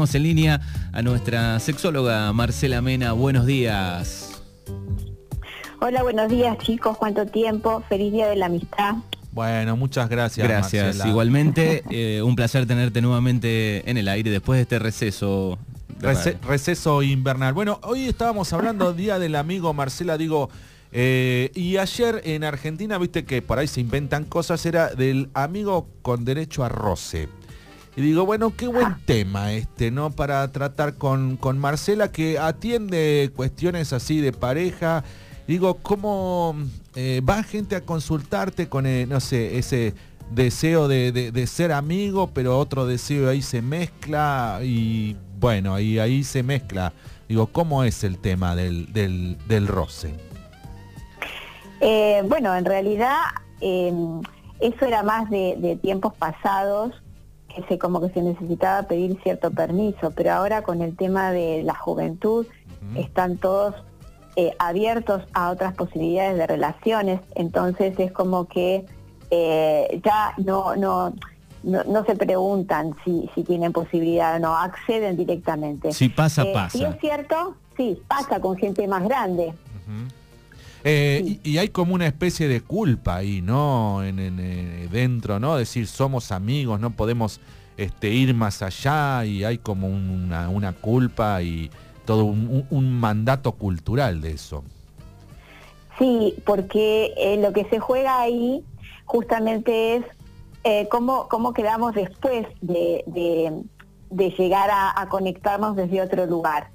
tenemos en línea a nuestra sexóloga Marcela Mena. Buenos días. Hola, buenos días chicos, ¿cuánto tiempo? Feliz Día de la Amistad. Bueno, muchas gracias. Gracias. Igualmente, eh, un placer tenerte nuevamente en el aire después de este receso. receso invernal. Bueno, hoy estábamos hablando Día del Amigo, Marcela, digo, eh, y ayer en Argentina, viste que por ahí se inventan cosas, era del amigo con derecho a roce. Y digo, bueno, qué buen tema este, ¿no? Para tratar con, con Marcela, que atiende cuestiones así de pareja. Digo, ¿cómo eh, va gente a consultarte con, eh, no sé, ese deseo de, ser amigo, pero otro deseo ahí se mezcla y bueno, ahí, ahí se mezcla. Digo, ¿cómo es el tema del, del roce? Eh, bueno, en realidad eso era más de, tiempos pasados, que se como que se necesitaba pedir cierto permiso, pero ahora con el tema de la juventud están todos eh, abiertos a otras posibilidades de relaciones, entonces es como que eh, ya no, no, no, se preguntan si, si tienen posibilidad o no, acceden directamente. Si pasa, pasa. Si es cierto, sí, pasa con gente más grande. Eh, y, hay como una especie de culpa ahí, ¿no? En, eh, dentro, ¿no? Decir, somos amigos, no podemos este, ir más allá y hay como una, culpa y todo un, mandato cultural de eso. Sí, porque eh, lo que se juega ahí justamente es cómo, cómo quedamos después de, llegar a, conectarnos desde otro lugar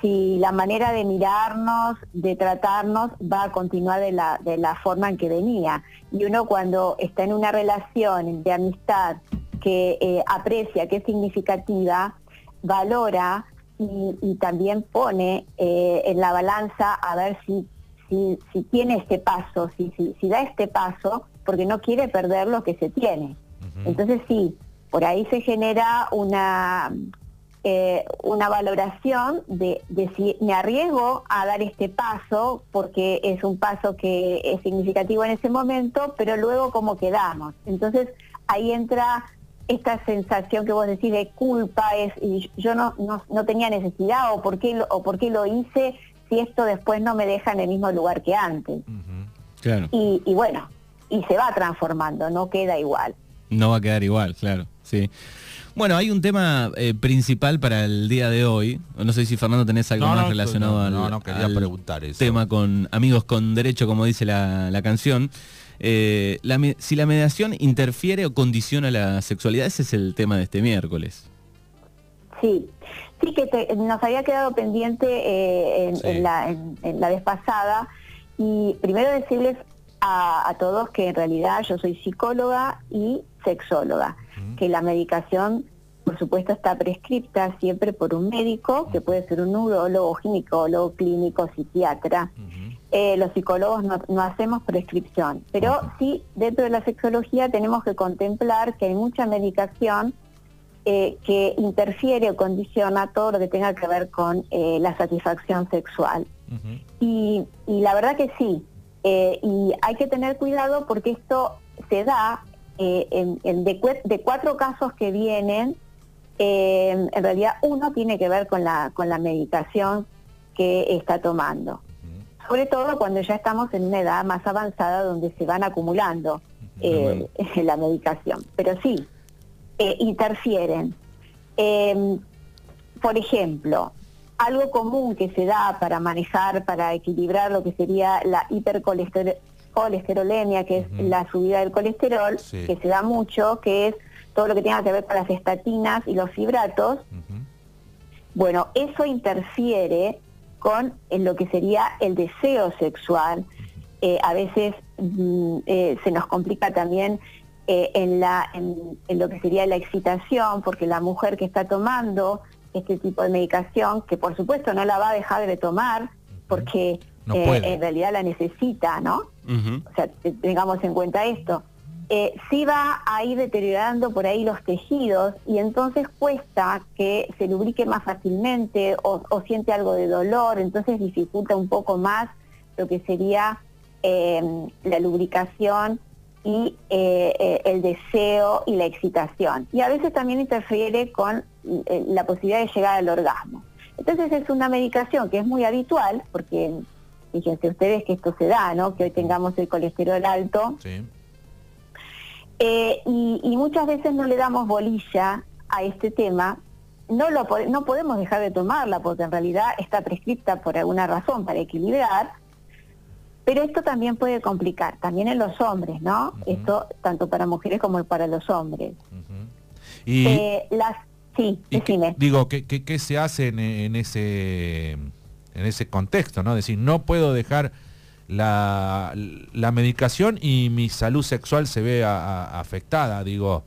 si la manera de mirarnos, de tratarnos, va a continuar de la, de la forma en que venía. Y uno cuando está en una relación de amistad que eh, aprecia, que es significativa, valora y, también pone eh, en la balanza a ver si, si, tiene este paso, si, si, da este paso, porque no quiere perder lo que se tiene. Entonces sí, por ahí se genera una eh, una valoración de, si me arriesgo a dar este paso, porque es un paso que es significativo en ese momento, pero luego cómo quedamos. Entonces ahí entra esta sensación que vos decís de culpa, es y yo no, no, tenía necesidad o por, qué lo, o por qué lo hice si esto después no me deja en el mismo lugar que antes. y, y bueno, y se va transformando, no queda igual. No va a quedar igual, claro, sí. Bueno, hay un tema eh, principal para el día de hoy. No sé si Fernando tenés algo más relacionado al, preguntar tema con amigos con derecho, como dice la, canción. Eh, si la mediación interfiere o condiciona la sexualidad, ese es el tema de este miércoles. Sí, sí que nos había quedado pendiente eh, en, la, vez pasada y primero decirles a, todos que en realidad yo soy psicóloga y sexóloga, que la medicación por supuesto está prescripta siempre por un médico, que puede ser un neurólogo, ginecólogo, clínico, psiquiatra. Eh, los psicólogos no, hacemos prescripción, pero sí dentro de la sexología tenemos que contemplar que hay mucha medicación eh, que interfiere o condiciona todo lo que tenga que ver con eh, la satisfacción sexual. y, la verdad que sí, y hay que tener cuidado porque esto se da en, de, cuatro casos que vienen, en realidad uno tiene que ver con la, con la medicación que está tomando. Sobre todo cuando ya estamos en una edad más avanzada donde se van acumulando eh, la medicación. Pero sí, eh, interfieren. Em, por ejemplo, algo común que se da para manejar, para equilibrar lo que sería la hipercolesterolemia, que es la subida del colesterol, que se da mucho, que es todo lo que tenga que ver con las estatinas y los fibratos, bueno, eso interfiere con lo que sería el deseo sexual. Eh, a veces mm, eh, se nos complica también eh, en, la, en, lo que sería la excitación, porque la mujer que está tomando este tipo de medicación, que por supuesto no la va a dejar de tomar, porque en realidad la necesita, ¿no? O sea, tengamos en cuenta esto eh, sí va a ir deteriorando por ahí los tejidos y entonces cuesta que se lubrique más fácilmente o, siente algo de dolor, entonces dificulta un poco más lo que sería eh, la lubricación y eh, eh, el deseo y la excitación. Y a veces también interfiere con eh, la posibilidad de llegar al orgasmo. Entonces es una medicación que es muy habitual, porque fíjense ustedes que esto se da, ¿no? Que hoy tengamos el colesterol alto. y, muchas veces no le damos bolilla a este tema. No, lo, no podemos dejar de tomarla porque en realidad está prescripta por alguna razón para equilibrar, pero esto también puede complicar, también en los hombres, ¿no? Esto tanto para mujeres como para los hombres. Y, eh, las, sí, digo, ¿qué, ¿qué, se hace en, ese, en ese contexto, ¿no? Decir, no puedo dejar la, la medicación y mi salud sexual se ve afectada, digo,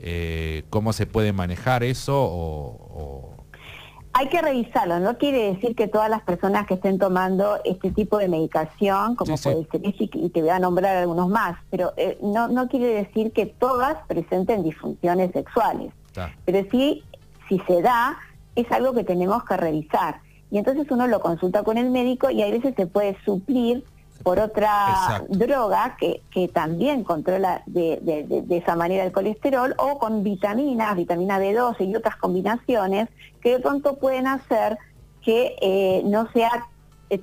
eh, ¿cómo se puede manejar eso o hay que revisarlo, no quiere decir que todas las personas que estén tomando este tipo de medicación, como puede ser y te voy a nombrar algunos más, pero eh, no, no quiere decir que todas presenten disfunciones sexuales. Pero sí, si se da, es algo que tenemos que revisar. Y entonces uno lo consulta con el médico y a veces se puede suplir por otra droga que, que, también controla de, de, esa manera el colesterol o con vitaminas, vitamina B12 y otras combinaciones que de pronto pueden hacer que eh, no sea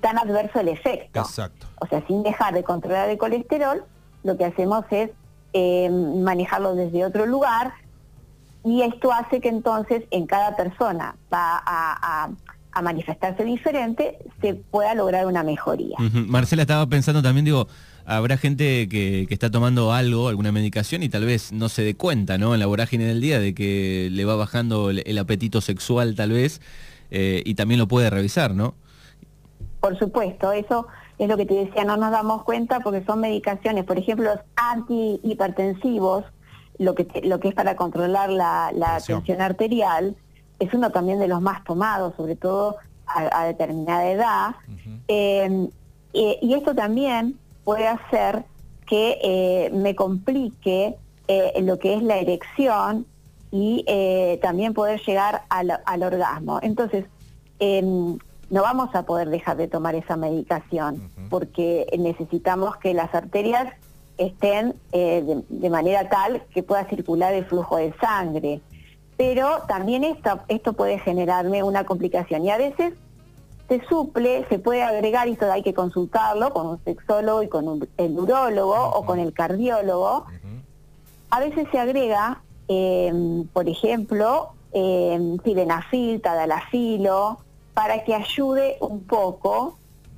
tan adverso el efecto. Exacto. O sea, sin dejar de controlar el colesterol, lo que hacemos es eh, manejarlo desde otro lugar y esto hace que entonces en cada persona va a a manifestarse diferente, se pueda lograr una mejoría. Marcela estaba pensando también, digo, habrá gente que, está tomando algo, alguna medicación y tal vez no se dé cuenta, ¿no? En la vorágine del día de que le va bajando el, apetito sexual tal vez eh, y también lo puede revisar, ¿no? Por supuesto, eso es lo que te decía, no nos damos cuenta porque son medicaciones, por ejemplo, los antihipertensivos, lo que, lo que es para controlar la, la tensión arterial, es uno también de los más tomados, sobre todo a, determinada edad. Eh, y esto también puede hacer que eh, me complique eh, lo que es la erección y también poder llegar al, orgasmo. Entonces, em, no vamos a poder dejar de tomar esa medicación porque necesitamos que las arterias estén de, manera tal que pueda circular el flujo de sangre pero también esto, esto puede generarme una complicación y a veces se suple, se puede agregar, y esto hay que consultarlo con un sexólogo y con el urólogo o con el cardiólogo. A veces se agrega, em, por ejemplo, eh, sildenafil, tadalafilo, para que ayude un poco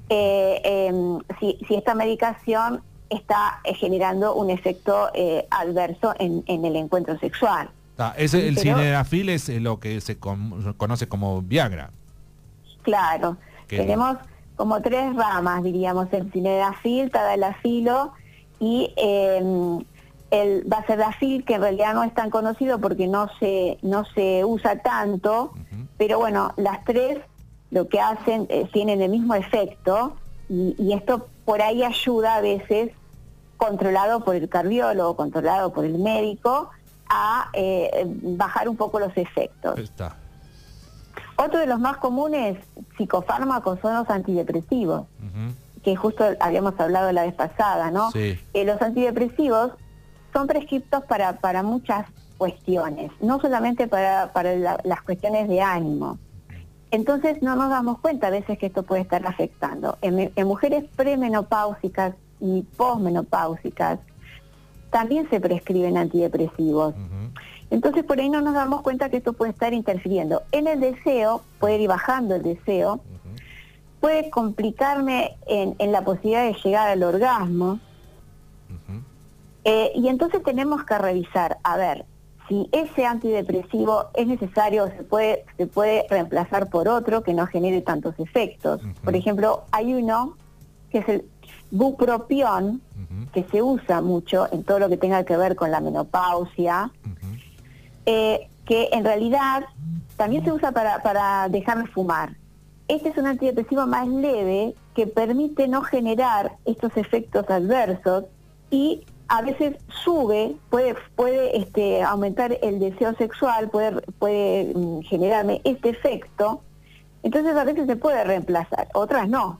eh, em, si, esta medicación está eh, generando un efecto eh, adverso en el encuentro sexual. Ah, ese, el cinerafil es eh, lo que se conoce como Viagra. Claro, tenemos como tres ramas, diríamos, el cinerafil, tadalafilo y em, el basedafil, que en realidad no es tan conocido porque no se, no se usa tanto, pero bueno, las tres lo que hacen eh, tienen el mismo efecto y, y esto por ahí ayuda a veces controlado por el cardiólogo, controlado por el médico, a eh, bajar un poco los efectos. Otro de los más comunes psicofármacos son los antidepresivos, que justo habíamos hablado la vez pasada, ¿no? Eh, los antidepresivos son prescriptos para, para muchas cuestiones, no solamente para, para las cuestiones de ánimo. Entonces no nos damos cuenta a veces que esto puede estar afectando. En, en mujeres premenopáusicas y posmenopáusicas, también se prescriben antidepresivos. Entonces por ahí no nos damos cuenta que esto puede estar interfiriendo en el deseo, puede ir bajando el deseo, puede complicarme en, la posibilidad de llegar al orgasmo. Eh, y entonces tenemos que revisar, a ver, si ese antidepresivo es necesario, se puede, se puede reemplazar por otro que no genere tantos efectos. Por ejemplo, hay uno que es el bupropión, que se usa mucho en todo lo que tenga que ver con la menopausia, eh, que en realidad también se usa para, para dejar de fumar. Este es un antidepresivo más leve que permite no generar estos efectos adversos y a veces sube, puede, puede este, aumentar el deseo sexual, puede, puede mm, generarme este efecto. Entonces a veces se puede reemplazar, otras no.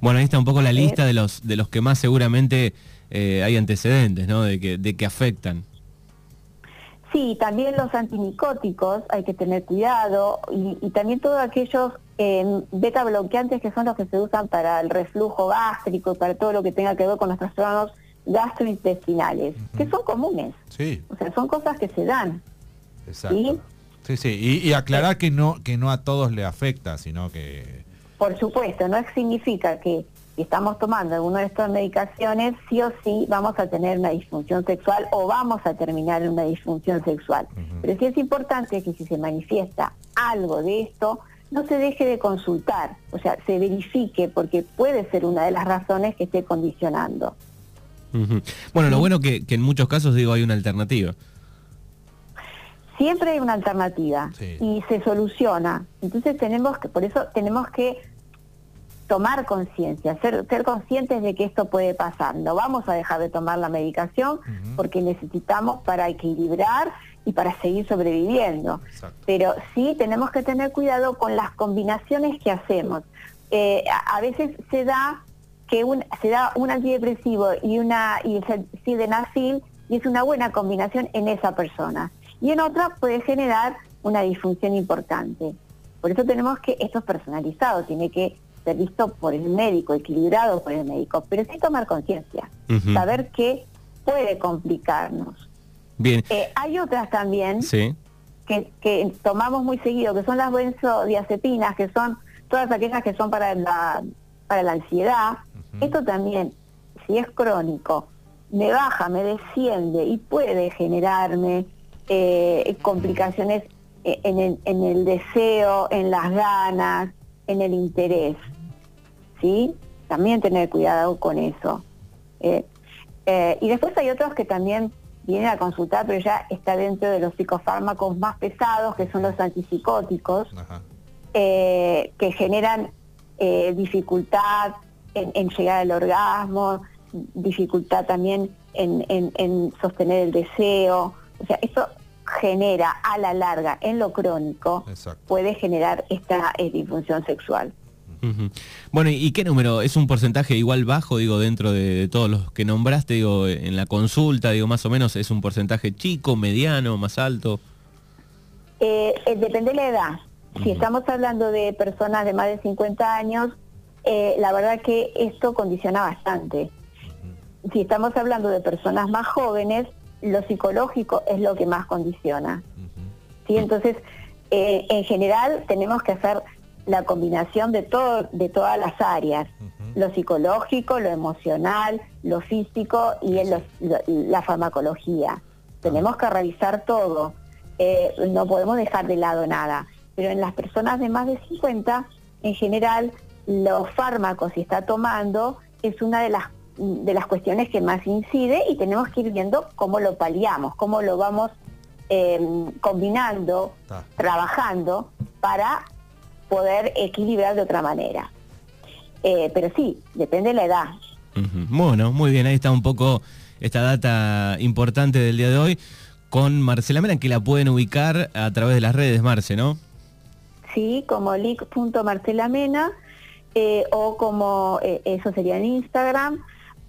Bueno, ahí está un poco la lista de los de los que más seguramente eh, hay antecedentes, ¿no? De que, de que afectan. Sí, también los antimicóticos hay que tener cuidado y, también todos aquellos eh, beta bloqueantes que son los que se usan para el reflujo gástrico y para todo lo que tenga que ver con los trastornos gastrointestinales, que son comunes. Sí. O sea, son cosas que se dan. Exacto. ¿sí? Sí, Y, aclarar que no que no a todos le afecta, sino que... Por supuesto, no significa que estamos tomando alguna de estas medicaciones, sí o sí vamos a tener una disfunción sexual o vamos a terminar en una disfunción sexual. Pero sí es importante que si se manifiesta algo de esto, no se deje de consultar, o sea, se verifique porque puede ser una de las razones que esté condicionando. Bueno, lo bueno que, que en muchos casos digo hay una alternativa. Siempre hay una alternativa y se soluciona. Entonces tenemos que, por eso tenemos que tomar conciencia, ser, ser conscientes de que esto puede pasar. No vamos a dejar de tomar la medicación porque necesitamos para equilibrar y para seguir sobreviviendo. Pero sí tenemos que tener cuidado con las combinaciones que hacemos. Eh, a, veces se da que un, se da un antidepresivo y una y sildenafil y es una buena combinación en esa persona. Y en otra puede generar una disfunción importante. Por eso tenemos que, esto es personalizado, tiene que ser visto por el médico, equilibrado por el médico, pero sí tomar conciencia, saber que puede complicarnos. Bien. Eh, hay otras también que, tomamos muy seguido, que son las benzodiazepinas, que son todas aquellas que son para la, para la ansiedad. Esto también, si es crónico, me baja, me desciende y puede generarme eh, complicaciones eh, en el, en el deseo, en las ganas, en el interés. ¿Sí? También tener cuidado con eso. Eh, eh, y después hay otros que también vienen a consultar, pero ya está dentro de los psicofármacos más pesados, que son los antipsicóticos, eh, que generan dificultad en, llegar al orgasmo, dificultad también en, en, sostener el deseo. O sea, eso genera a la larga, en lo crónico, puede generar esta disfunción sexual. Bueno, ¿y qué número? ¿Es un porcentaje igual bajo, digo, dentro de, todos los que nombraste, digo, en la consulta, digo, más o menos, ¿es un porcentaje chico, mediano, más alto? Eh, eh, depende de la edad. Si estamos hablando de personas de más de 50 años, la verdad que esto condiciona bastante. Si estamos hablando de personas más jóvenes, lo psicológico es lo que más condiciona. ¿sí? Entonces, eh, en general tenemos que hacer la combinación de, todo, de todas las áreas, lo psicológico, lo emocional, lo físico y la farmacología. Tenemos que revisar todo, eh, no podemos dejar de lado nada, pero en las personas de más de 50, en general, los fármacos si está tomando es una de las de las cuestiones que más incide y tenemos que ir viendo cómo lo paliamos, cómo lo vamos em, combinando, trabajando para poder equilibrar de otra manera. Eh, pero sí, depende de la edad. Bueno, muy bien, ahí está un poco esta data importante del día de hoy con Marcela Mena, que la pueden ubicar a través de las redes, Marce, ¿no? Sí, como lic.marcelamena eh, o como, eh, eso sería en Instagram,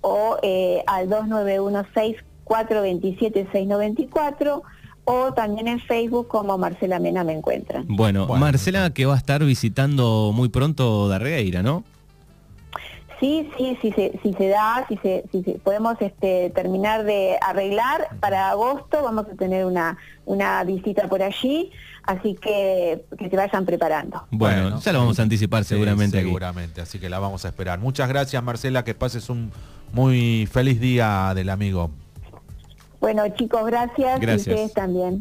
o eh, al 2916-427-694 o también en Facebook como Marcela Mena me encuentran. Bueno, Marcela que va a estar visitando muy pronto Darreira, ¿no? Sí, sí, sí, se, si se da, si, se, si podemos este, terminar de arreglar, para agosto vamos a tener una, una visita por allí, así que que se vayan preparando. Bueno, ya lo vamos a anticipar seguramente. seguramente, así que la vamos a esperar. Muchas gracias Marcela, que pases un muy feliz día del amigo. Bueno chicos, gracias, gracias. y ustedes también.